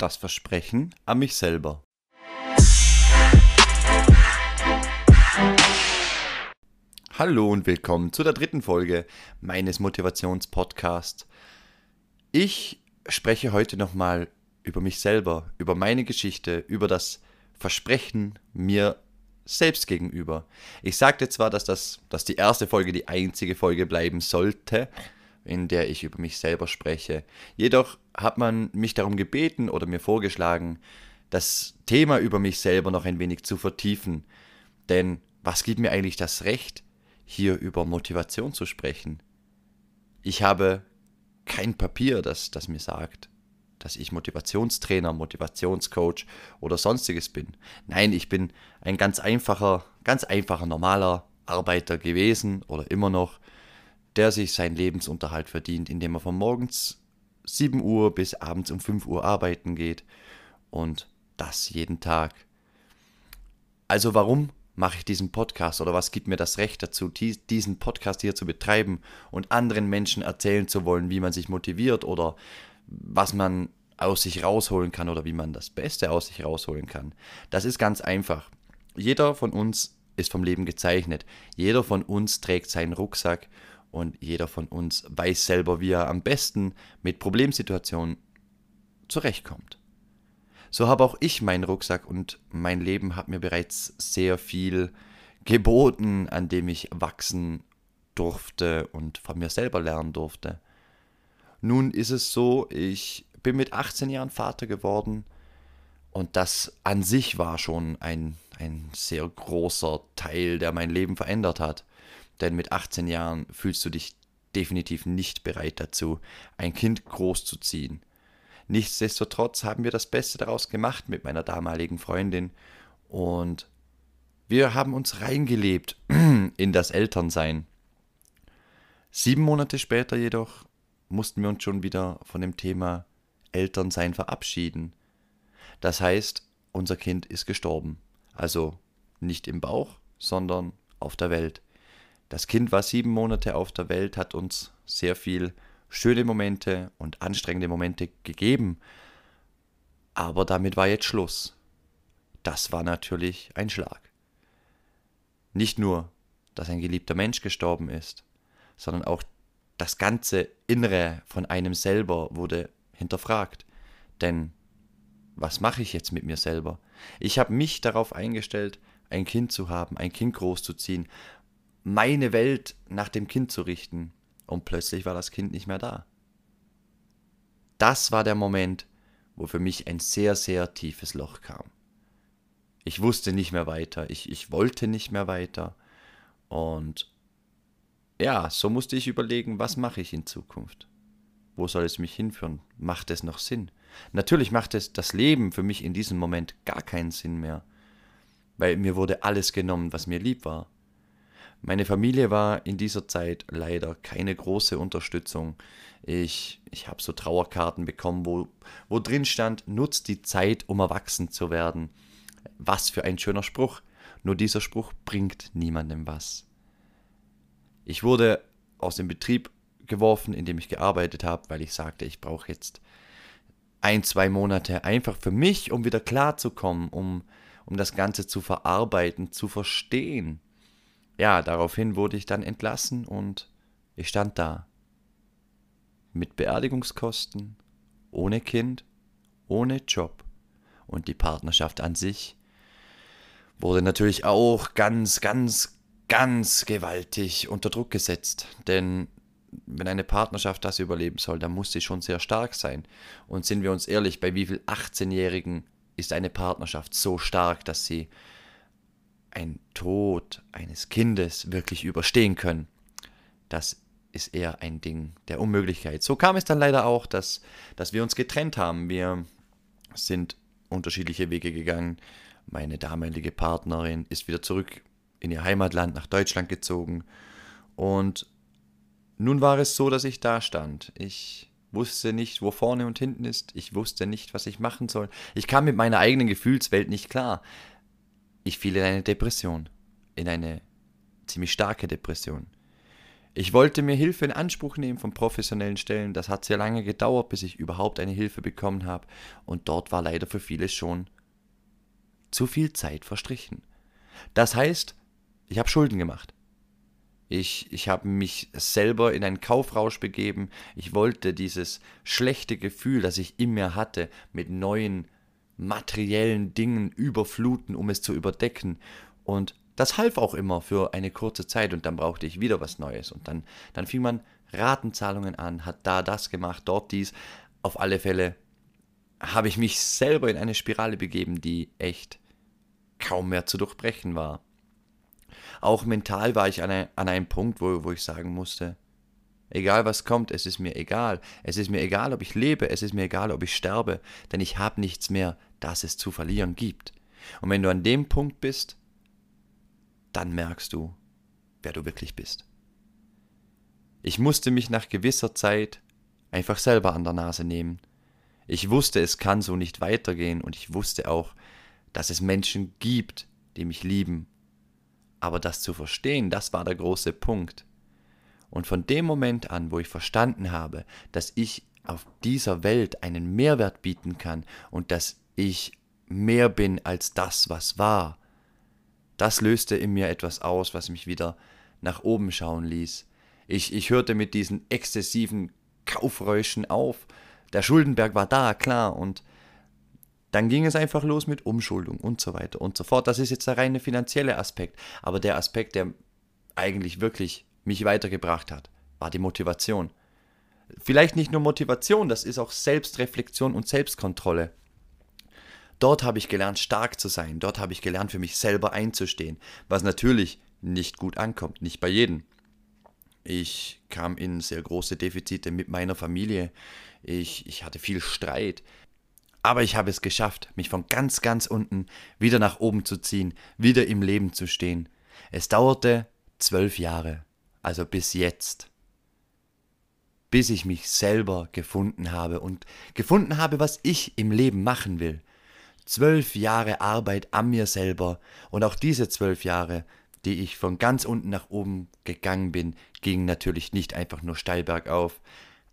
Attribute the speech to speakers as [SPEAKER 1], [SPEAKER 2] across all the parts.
[SPEAKER 1] das Versprechen an mich selber. Hallo und willkommen zu der dritten Folge meines Motivationspodcasts. Ich spreche heute nochmal über mich selber, über meine Geschichte, über das Versprechen mir selbst gegenüber. Ich sagte zwar, dass das dass die erste Folge die einzige Folge bleiben sollte, in der ich über mich selber spreche. Jedoch hat man mich darum gebeten oder mir vorgeschlagen, das Thema über mich selber noch ein wenig zu vertiefen. Denn was gibt mir eigentlich das Recht, hier über Motivation zu sprechen? Ich habe kein Papier, das, das mir sagt, dass ich Motivationstrainer, Motivationscoach oder sonstiges bin. Nein, ich bin ein ganz einfacher, ganz einfacher normaler Arbeiter gewesen oder immer noch, der sich seinen Lebensunterhalt verdient, indem er von morgens 7 Uhr bis abends um 5 Uhr arbeiten geht und das jeden Tag. Also warum mache ich diesen Podcast oder was gibt mir das Recht dazu, diesen Podcast hier zu betreiben und anderen Menschen erzählen zu wollen, wie man sich motiviert oder was man aus sich rausholen kann oder wie man das Beste aus sich rausholen kann. Das ist ganz einfach. Jeder von uns ist vom Leben gezeichnet. Jeder von uns trägt seinen Rucksack und jeder von uns weiß selber, wie er am besten mit Problemsituationen zurechtkommt. So habe auch ich meinen Rucksack und mein Leben hat mir bereits sehr viel geboten, an dem ich wachsen durfte und von mir selber lernen durfte. Nun ist es so, ich bin mit 18 Jahren Vater geworden und das an sich war schon ein, ein sehr großer Teil, der mein Leben verändert hat. Denn mit 18 Jahren fühlst du dich definitiv nicht bereit dazu, ein Kind großzuziehen. Nichtsdestotrotz haben wir das Beste daraus gemacht mit meiner damaligen Freundin und wir haben uns reingelebt in das Elternsein. Sieben Monate später jedoch mussten wir uns schon wieder von dem Thema Elternsein verabschieden. Das heißt, unser Kind ist gestorben. Also nicht im Bauch, sondern auf der Welt. Das Kind war sieben Monate auf der Welt, hat uns sehr viel schöne Momente und anstrengende Momente gegeben. Aber damit war jetzt Schluss. Das war natürlich ein Schlag. Nicht nur, dass ein geliebter Mensch gestorben ist, sondern auch das ganze Innere von einem selber wurde hinterfragt. Denn was mache ich jetzt mit mir selber? Ich habe mich darauf eingestellt, ein Kind zu haben, ein Kind großzuziehen, meine Welt nach dem Kind zu richten. Und plötzlich war das Kind nicht mehr da. Das war der Moment, wo für mich ein sehr, sehr tiefes Loch kam. Ich wusste nicht mehr weiter, ich, ich wollte nicht mehr weiter. Und ja, so musste ich überlegen, was mache ich in Zukunft? Wo soll es mich hinführen? Macht es noch Sinn? Natürlich macht es das Leben für mich in diesem Moment gar keinen Sinn mehr, weil mir wurde alles genommen, was mir lieb war. Meine Familie war in dieser Zeit leider keine große Unterstützung. Ich, ich habe so Trauerkarten bekommen, wo, wo drin stand, nutzt die Zeit, um erwachsen zu werden. Was für ein schöner Spruch. Nur dieser Spruch bringt niemandem was. Ich wurde aus dem Betrieb geworfen, in dem ich gearbeitet habe, weil ich sagte, ich brauche jetzt ein, zwei Monate einfach für mich, um wieder klarzukommen, um, um das Ganze zu verarbeiten, zu verstehen ja, daraufhin wurde ich dann entlassen und ich stand da. Mit Beerdigungskosten, ohne Kind, ohne Job. Und die Partnerschaft an sich wurde natürlich auch ganz, ganz, ganz gewaltig unter Druck gesetzt. Denn wenn eine Partnerschaft das überleben soll, dann muss sie schon sehr stark sein. Und sind wir uns ehrlich, bei wie viel 18-Jährigen ist eine Partnerschaft so stark, dass sie ein Tod eines Kindes wirklich überstehen können. Das ist eher ein Ding der Unmöglichkeit. So kam es dann leider auch, dass, dass wir uns getrennt haben. Wir sind unterschiedliche Wege gegangen. Meine damalige Partnerin ist wieder zurück in ihr Heimatland nach Deutschland gezogen. Und nun war es so, dass ich da stand. Ich wusste nicht, wo vorne und hinten ist. Ich wusste nicht, was ich machen soll. Ich kam mit meiner eigenen Gefühlswelt nicht klar. Ich fiel in eine Depression, in eine ziemlich starke Depression. Ich wollte mir Hilfe in Anspruch nehmen von professionellen Stellen. Das hat sehr lange gedauert, bis ich überhaupt eine Hilfe bekommen habe. Und dort war leider für viele schon zu viel Zeit verstrichen. Das heißt, ich habe Schulden gemacht. Ich, ich habe mich selber in einen Kaufrausch begeben. Ich wollte dieses schlechte Gefühl, das ich in mir hatte, mit neuen materiellen Dingen überfluten, um es zu überdecken. Und das half auch immer für eine kurze Zeit und dann brauchte ich wieder was Neues. Und dann, dann fing man Ratenzahlungen an, hat da das gemacht, dort dies. Auf alle Fälle habe ich mich selber in eine Spirale begeben, die echt kaum mehr zu durchbrechen war. Auch mental war ich an, ein, an einem Punkt, wo, wo ich sagen musste, egal was kommt, es ist mir egal. Es ist mir egal, ob ich lebe, es ist mir egal, ob ich sterbe, denn ich habe nichts mehr, das es zu verlieren gibt. Und wenn du an dem Punkt bist, dann merkst du, wer du wirklich bist. Ich musste mich nach gewisser Zeit einfach selber an der Nase nehmen. Ich wusste, es kann so nicht weitergehen und ich wusste auch, dass es Menschen gibt, die mich lieben. Aber das zu verstehen, das war der große Punkt. Und von dem Moment an, wo ich verstanden habe, dass ich auf dieser Welt einen Mehrwert bieten kann und dass ich mehr bin als das, was war, das löste in mir etwas aus, was mich wieder nach oben schauen ließ. Ich, ich hörte mit diesen exzessiven Kaufräuschen auf. Der Schuldenberg war da, klar, und dann ging es einfach los mit Umschuldung und so weiter und so fort. Das ist jetzt der reine finanzielle Aspekt. Aber der Aspekt, der eigentlich wirklich mich weitergebracht hat, war die Motivation. Vielleicht nicht nur Motivation, das ist auch Selbstreflexion und Selbstkontrolle. Dort habe ich gelernt, stark zu sein. Dort habe ich gelernt, für mich selber einzustehen. Was natürlich nicht gut ankommt, nicht bei jedem. Ich kam in sehr große Defizite mit meiner Familie. Ich, ich hatte viel Streit. Aber ich habe es geschafft, mich von ganz, ganz unten wieder nach oben zu ziehen, wieder im Leben zu stehen. Es dauerte zwölf Jahre, also bis jetzt, bis ich mich selber gefunden habe und gefunden habe, was ich im Leben machen will. Zwölf Jahre Arbeit an mir selber und auch diese zwölf Jahre, die ich von ganz unten nach oben gegangen bin, gingen natürlich nicht einfach nur steil bergauf.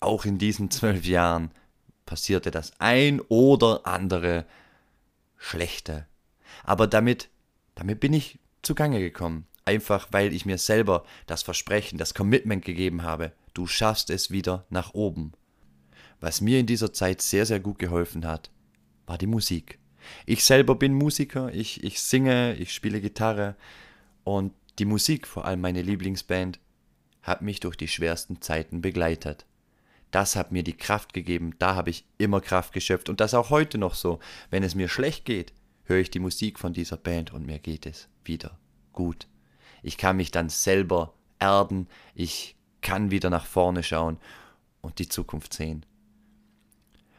[SPEAKER 1] Auch in diesen zwölf Jahren passierte das ein oder andere Schlechte. Aber damit, damit bin ich zugange gekommen. Einfach weil ich mir selber das Versprechen, das Commitment gegeben habe, du schaffst es wieder nach oben. Was mir in dieser Zeit sehr, sehr gut geholfen hat, war die Musik. Ich selber bin Musiker, ich, ich singe, ich spiele Gitarre und die Musik, vor allem meine Lieblingsband, hat mich durch die schwersten Zeiten begleitet das hat mir die Kraft gegeben, da habe ich immer Kraft geschöpft und das auch heute noch so. Wenn es mir schlecht geht, höre ich die Musik von dieser Band und mir geht es wieder gut. Ich kann mich dann selber erden, ich kann wieder nach vorne schauen und die Zukunft sehen.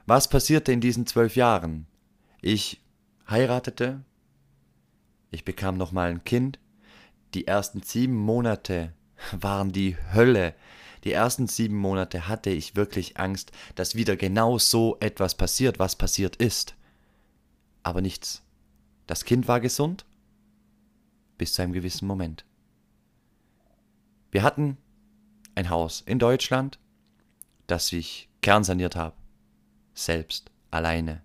[SPEAKER 1] Was passierte in diesen zwölf Jahren? Ich heiratete, ich bekam nochmal ein Kind, die ersten sieben Monate waren die Hölle. Die ersten sieben Monate hatte ich wirklich Angst, dass wieder genau so etwas passiert, was passiert ist. Aber nichts. Das Kind war gesund bis zu einem gewissen Moment. Wir hatten ein Haus in Deutschland, das ich kernsaniert habe. Selbst, alleine.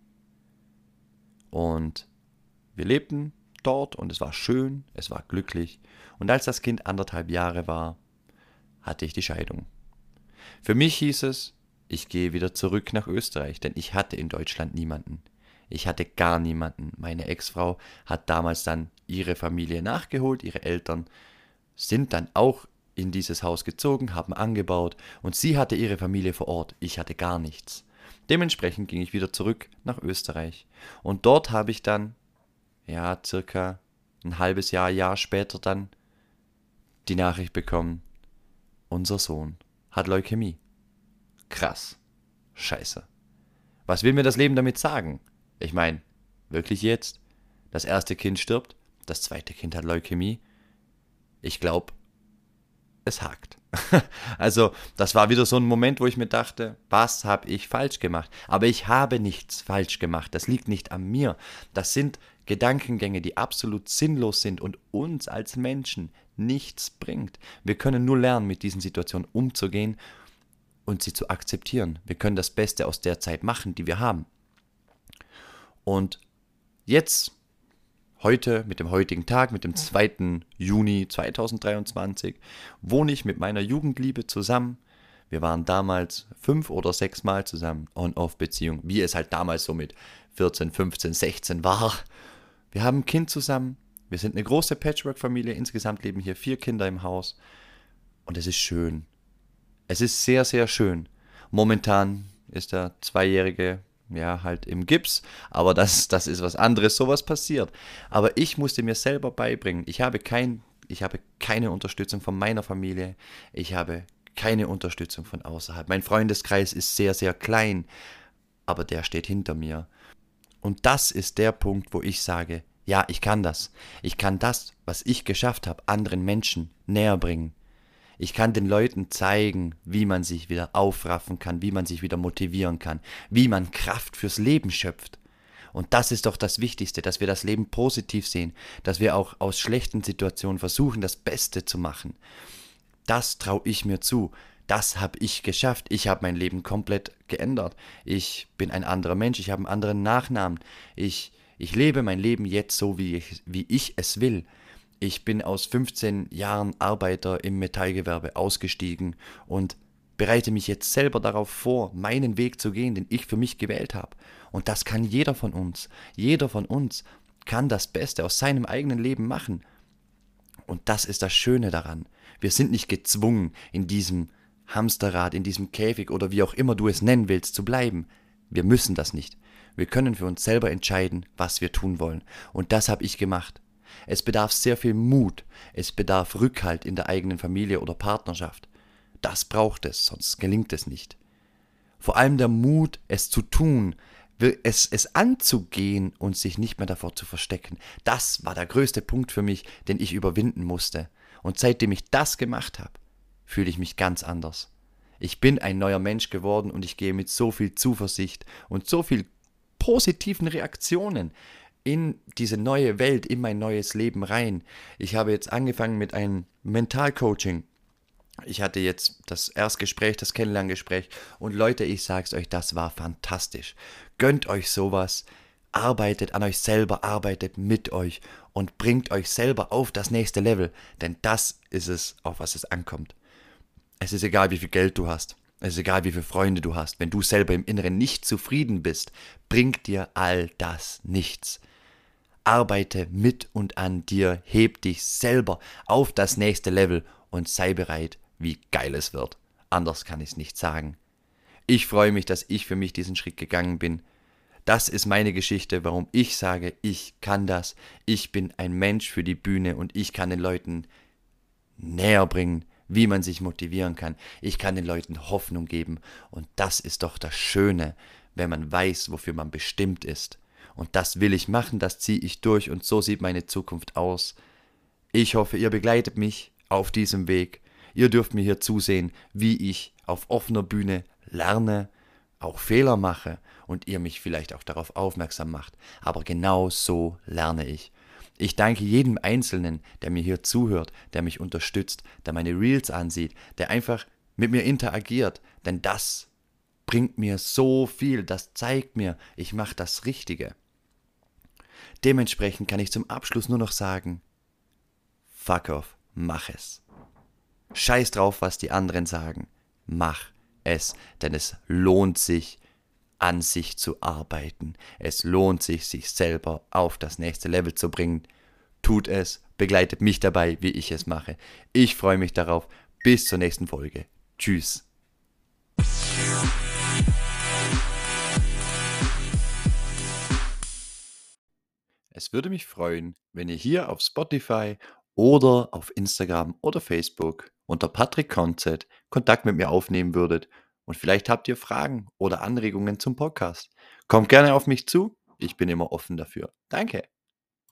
[SPEAKER 1] Und wir lebten dort und es war schön, es war glücklich. Und als das Kind anderthalb Jahre war, hatte ich die Scheidung. Für mich hieß es, ich gehe wieder zurück nach Österreich, denn ich hatte in Deutschland niemanden. Ich hatte gar niemanden. Meine Ex-Frau hat damals dann ihre Familie nachgeholt, ihre Eltern sind dann auch in dieses Haus gezogen, haben angebaut und sie hatte ihre Familie vor Ort, ich hatte gar nichts. Dementsprechend ging ich wieder zurück nach Österreich und dort habe ich dann, ja, circa ein halbes Jahr, Jahr später dann die Nachricht bekommen, unser Sohn hat Leukämie. Krass. Scheiße. Was will mir das Leben damit sagen? Ich meine, wirklich jetzt? Das erste Kind stirbt, das zweite Kind hat Leukämie. Ich glaube, es hakt. also, das war wieder so ein Moment, wo ich mir dachte, was habe ich falsch gemacht? Aber ich habe nichts falsch gemacht. Das liegt nicht an mir. Das sind Gedankengänge, die absolut sinnlos sind und uns als Menschen nichts bringt. Wir können nur lernen, mit diesen Situationen umzugehen und sie zu akzeptieren. Wir können das Beste aus der Zeit machen, die wir haben. Und jetzt, heute, mit dem heutigen Tag, mit dem 2. Juni 2023, wohne ich mit meiner Jugendliebe zusammen. Wir waren damals fünf oder sechs Mal zusammen, On-Off-Beziehung, wie es halt damals so mit 14, 15, 16 war. Wir haben ein Kind zusammen. Wir sind eine große Patchwork-Familie. Insgesamt leben hier vier Kinder im Haus. Und es ist schön. Es ist sehr, sehr schön. Momentan ist der Zweijährige ja halt im Gips, aber das, das ist was anderes, sowas passiert. Aber ich musste mir selber beibringen, ich habe, kein, ich habe keine Unterstützung von meiner Familie, ich habe keine Unterstützung von außerhalb. Mein Freundeskreis ist sehr, sehr klein, aber der steht hinter mir. Und das ist der Punkt, wo ich sage, ja, ich kann das. Ich kann das, was ich geschafft habe, anderen Menschen näher bringen. Ich kann den Leuten zeigen, wie man sich wieder aufraffen kann, wie man sich wieder motivieren kann, wie man Kraft fürs Leben schöpft. Und das ist doch das Wichtigste, dass wir das Leben positiv sehen, dass wir auch aus schlechten Situationen versuchen, das Beste zu machen. Das traue ich mir zu. Das habe ich geschafft. Ich habe mein Leben komplett geändert. Ich bin ein anderer Mensch. Ich habe einen anderen Nachnamen. Ich, ich lebe mein Leben jetzt so, wie ich, wie ich es will. Ich bin aus 15 Jahren Arbeiter im Metallgewerbe ausgestiegen und bereite mich jetzt selber darauf vor, meinen Weg zu gehen, den ich für mich gewählt habe. Und das kann jeder von uns. Jeder von uns kann das Beste aus seinem eigenen Leben machen. Und das ist das Schöne daran. Wir sind nicht gezwungen, in diesem Hamsterrad, in diesem Käfig oder wie auch immer du es nennen willst, zu bleiben. Wir müssen das nicht. Wir können für uns selber entscheiden, was wir tun wollen. Und das habe ich gemacht. Es bedarf sehr viel Mut, es bedarf Rückhalt in der eigenen Familie oder Partnerschaft. Das braucht es, sonst gelingt es nicht. Vor allem der Mut, es zu tun, es, es anzugehen und sich nicht mehr davor zu verstecken. Das war der größte Punkt für mich, den ich überwinden musste. Und seitdem ich das gemacht habe, fühle ich mich ganz anders. Ich bin ein neuer Mensch geworden und ich gehe mit so viel Zuversicht und so viel positiven Reaktionen in diese neue Welt, in mein neues Leben rein. Ich habe jetzt angefangen mit einem Mentalcoaching. Ich hatte jetzt das Erstgespräch, das Kennenlerngespräch und Leute, ich sag's euch, das war fantastisch. Gönnt euch sowas, arbeitet an euch selber, arbeitet mit euch und bringt euch selber auf das nächste Level, denn das ist es, auf was es ankommt. Es ist egal, wie viel Geld du hast. Es ist egal, wie viele Freunde du hast. Wenn du selber im Inneren nicht zufrieden bist, bringt dir all das nichts. Arbeite mit und an dir, heb dich selber auf das nächste Level und sei bereit, wie geil es wird. Anders kann ich es nicht sagen. Ich freue mich, dass ich für mich diesen Schritt gegangen bin. Das ist meine Geschichte, warum ich sage, ich kann das. Ich bin ein Mensch für die Bühne und ich kann den Leuten näher bringen, wie man sich motivieren kann. Ich kann den Leuten Hoffnung geben. Und das ist doch das Schöne, wenn man weiß, wofür man bestimmt ist. Und das will ich machen, das ziehe ich durch und so sieht meine Zukunft aus. Ich hoffe, ihr begleitet mich auf diesem Weg. Ihr dürft mir hier zusehen, wie ich auf offener Bühne lerne, auch Fehler mache und ihr mich vielleicht auch darauf aufmerksam macht. Aber genau so lerne ich. Ich danke jedem Einzelnen, der mir hier zuhört, der mich unterstützt, der meine Reels ansieht, der einfach mit mir interagiert, denn das bringt mir so viel, das zeigt mir, ich mache das Richtige. Dementsprechend kann ich zum Abschluss nur noch sagen, fuck off, mach es. Scheiß drauf, was die anderen sagen. Mach es, denn es lohnt sich, an sich zu arbeiten. Es lohnt sich, sich selber auf das nächste Level zu bringen. Tut es, begleitet mich dabei, wie ich es mache. Ich freue mich darauf. Bis zur nächsten Folge. Tschüss. Es würde mich freuen, wenn ihr hier auf Spotify oder auf Instagram oder Facebook unter Patrick Konzett Kontakt mit mir aufnehmen würdet und vielleicht habt ihr Fragen oder Anregungen zum Podcast. Kommt gerne auf mich zu, ich bin immer offen dafür. Danke.